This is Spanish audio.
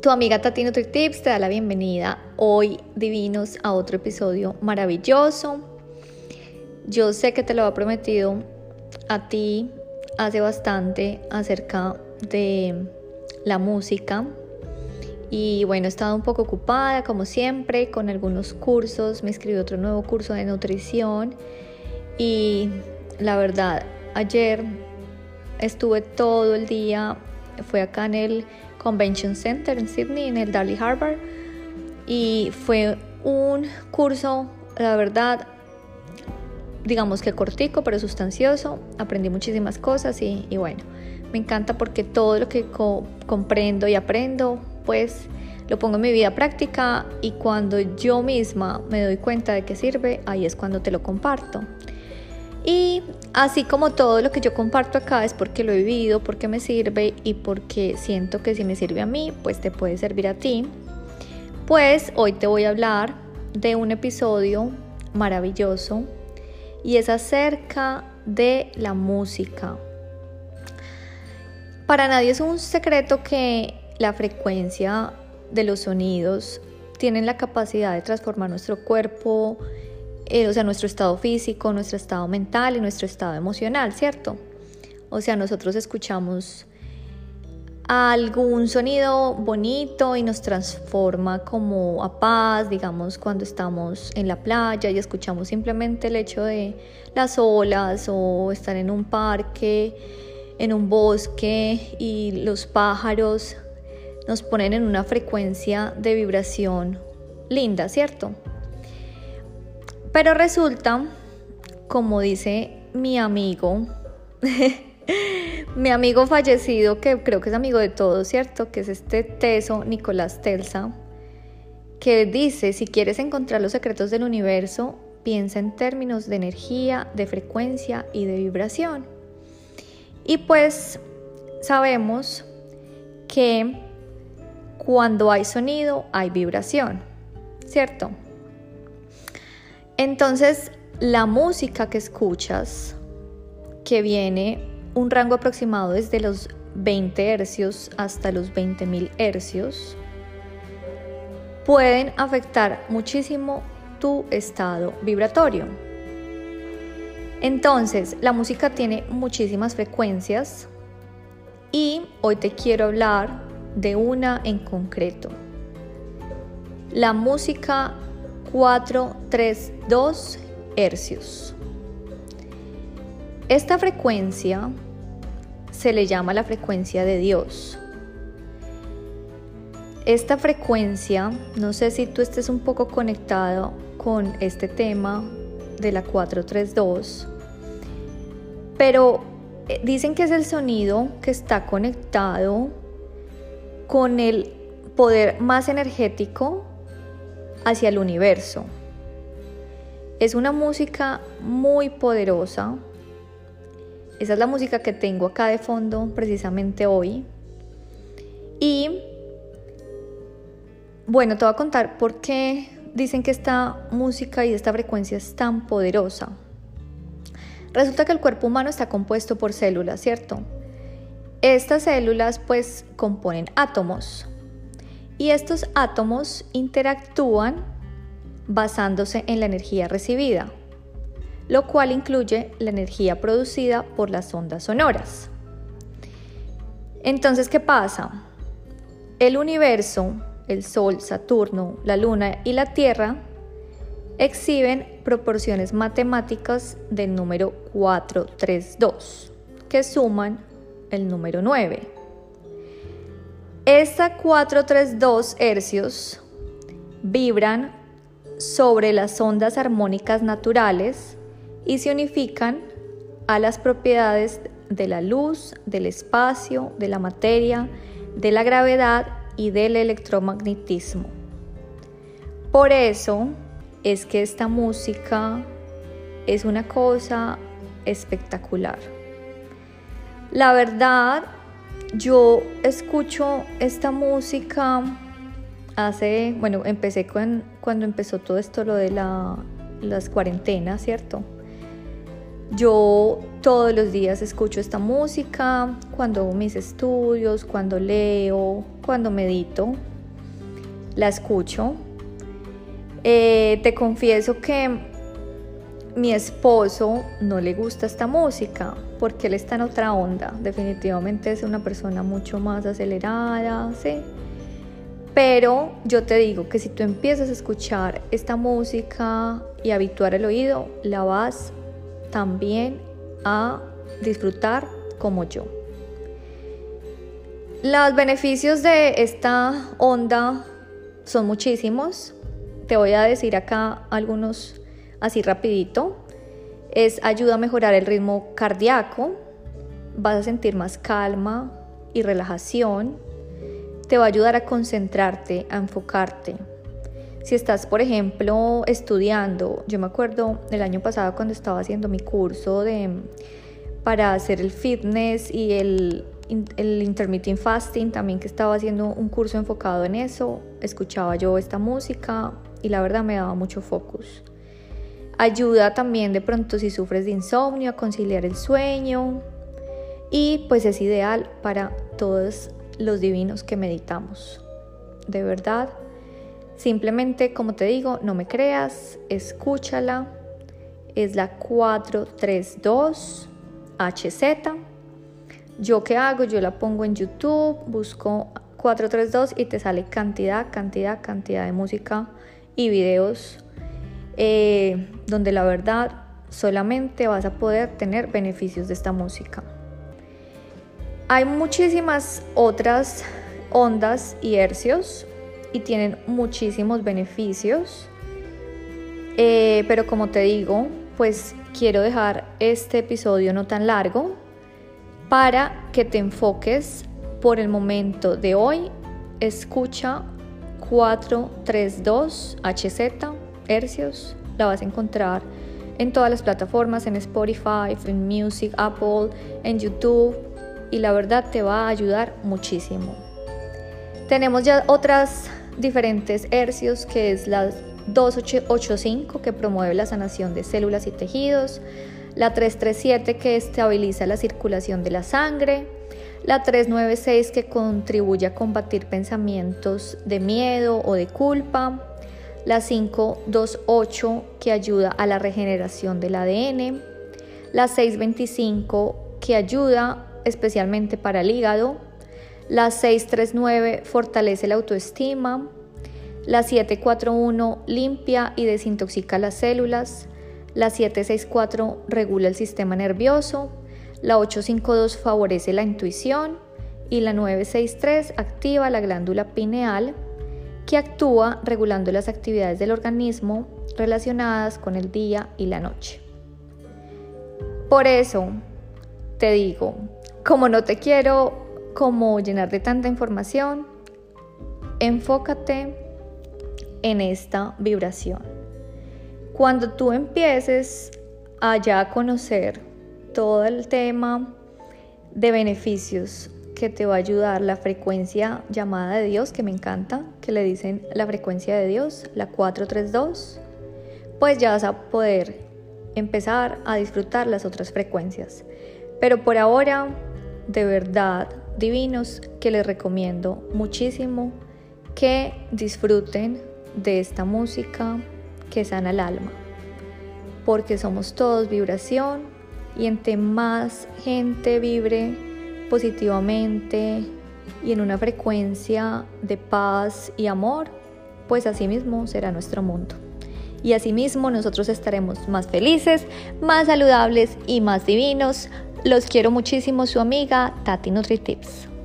Tu amiga Tati Tips te da la bienvenida hoy, divinos, a otro episodio maravilloso. Yo sé que te lo ha prometido a ti hace bastante acerca de la música. Y bueno, he estado un poco ocupada, como siempre, con algunos cursos. Me inscribí a otro nuevo curso de nutrición. Y la verdad, ayer estuve todo el día, fue acá en el Convention Center en Sydney, en el Darley Harbour, y fue un curso, la verdad, digamos que cortico, pero sustancioso. Aprendí muchísimas cosas y, bueno, me encanta porque todo lo que comprendo y aprendo, pues lo pongo en mi vida práctica y cuando yo misma me doy cuenta de que sirve, ahí es cuando te lo comparto. Y así como todo lo que yo comparto acá es porque lo he vivido, porque me sirve y porque siento que si me sirve a mí, pues te puede servir a ti. Pues hoy te voy a hablar de un episodio maravilloso y es acerca de la música. Para nadie es un secreto que la frecuencia de los sonidos tienen la capacidad de transformar nuestro cuerpo eh, o sea, nuestro estado físico, nuestro estado mental y nuestro estado emocional, ¿cierto? O sea, nosotros escuchamos algún sonido bonito y nos transforma como a paz, digamos, cuando estamos en la playa y escuchamos simplemente el hecho de las olas o estar en un parque, en un bosque y los pájaros nos ponen en una frecuencia de vibración linda, ¿cierto? Pero resulta, como dice mi amigo, mi amigo fallecido, que creo que es amigo de todos, ¿cierto? Que es este teso Nicolás Telsa, que dice, si quieres encontrar los secretos del universo, piensa en términos de energía, de frecuencia y de vibración. Y pues sabemos que cuando hay sonido hay vibración, ¿cierto? Entonces, la música que escuchas, que viene un rango aproximado desde los 20 hercios hasta los 20.000 hercios, pueden afectar muchísimo tu estado vibratorio. Entonces, la música tiene muchísimas frecuencias y hoy te quiero hablar de una en concreto. La música 432 hercios. Esta frecuencia se le llama la frecuencia de Dios. Esta frecuencia, no sé si tú estés un poco conectado con este tema de la 432, pero eh, dicen que es el sonido que está conectado con el poder más energético hacia el universo. Es una música muy poderosa. Esa es la música que tengo acá de fondo precisamente hoy. Y bueno, te voy a contar por qué dicen que esta música y esta frecuencia es tan poderosa. Resulta que el cuerpo humano está compuesto por células, ¿cierto? Estas células pues componen átomos y estos átomos interactúan basándose en la energía recibida, lo cual incluye la energía producida por las ondas sonoras. Entonces, ¿qué pasa? El universo, el Sol, Saturno, la Luna y la Tierra exhiben proporciones matemáticas del número 432, que suman el número 9. Esta 432 hercios vibran sobre las ondas armónicas naturales y se unifican a las propiedades de la luz, del espacio, de la materia, de la gravedad y del electromagnetismo. Por eso es que esta música es una cosa espectacular. La verdad yo escucho esta música hace, bueno, empecé cuando empezó todo esto, lo de la, las cuarentenas, ¿cierto? Yo todos los días escucho esta música, cuando hago mis estudios, cuando leo, cuando medito, la escucho. Eh, te confieso que mi esposo no le gusta esta música porque él está en otra onda. Definitivamente es una persona mucho más acelerada, ¿sí? Pero yo te digo que si tú empiezas a escuchar esta música y habituar el oído, la vas también a disfrutar como yo. Los beneficios de esta onda son muchísimos. Te voy a decir acá algunos así rapidito. Es ayuda a mejorar el ritmo cardíaco. Vas a sentir más calma y relajación. Te va a ayudar a concentrarte, a enfocarte. Si estás, por ejemplo, estudiando, yo me acuerdo el año pasado cuando estaba haciendo mi curso de, para hacer el fitness y el, el intermittent fasting, también que estaba haciendo un curso enfocado en eso, escuchaba yo esta música y la verdad me daba mucho focus. Ayuda también de pronto si sufres de insomnio a conciliar el sueño y pues es ideal para todos los divinos que meditamos. De verdad, Simplemente, como te digo, no me creas, escúchala. Es la 432 HZ. Yo qué hago? Yo la pongo en YouTube, busco 432 y te sale cantidad, cantidad, cantidad de música y videos eh, donde la verdad solamente vas a poder tener beneficios de esta música. Hay muchísimas otras ondas y hercios y tienen muchísimos beneficios. Eh, pero como te digo, pues quiero dejar este episodio no tan largo para que te enfoques por el momento de hoy. Escucha 432 HZ, hercios, la vas a encontrar en todas las plataformas, en Spotify, en Music, Apple, en YouTube y la verdad te va a ayudar muchísimo. Tenemos ya otras diferentes hercios, que es la 285 que promueve la sanación de células y tejidos, la 337 que estabiliza la circulación de la sangre, la 396 que contribuye a combatir pensamientos de miedo o de culpa, la 528 que ayuda a la regeneración del ADN, la 625 que ayuda especialmente para el hígado, la 639 fortalece la autoestima. La 741 limpia y desintoxica las células. La 764 regula el sistema nervioso. La 852 favorece la intuición. Y la 963 activa la glándula pineal que actúa regulando las actividades del organismo relacionadas con el día y la noche. Por eso te digo, como no te quiero como llenar de tanta información, enfócate en esta vibración. Cuando tú empieces a ya conocer todo el tema de beneficios que te va a ayudar la frecuencia llamada de Dios, que me encanta, que le dicen la frecuencia de Dios, la 432, pues ya vas a poder empezar a disfrutar las otras frecuencias. Pero por ahora, de verdad, divinos que les recomiendo muchísimo que disfruten de esta música que sana el alma, porque somos todos vibración y entre más gente vibre positivamente y en una frecuencia de paz y amor, pues así mismo será nuestro mundo. Y asimismo nosotros estaremos más felices, más saludables y más divinos los quiero muchísimo, su amiga Tati NutriTips.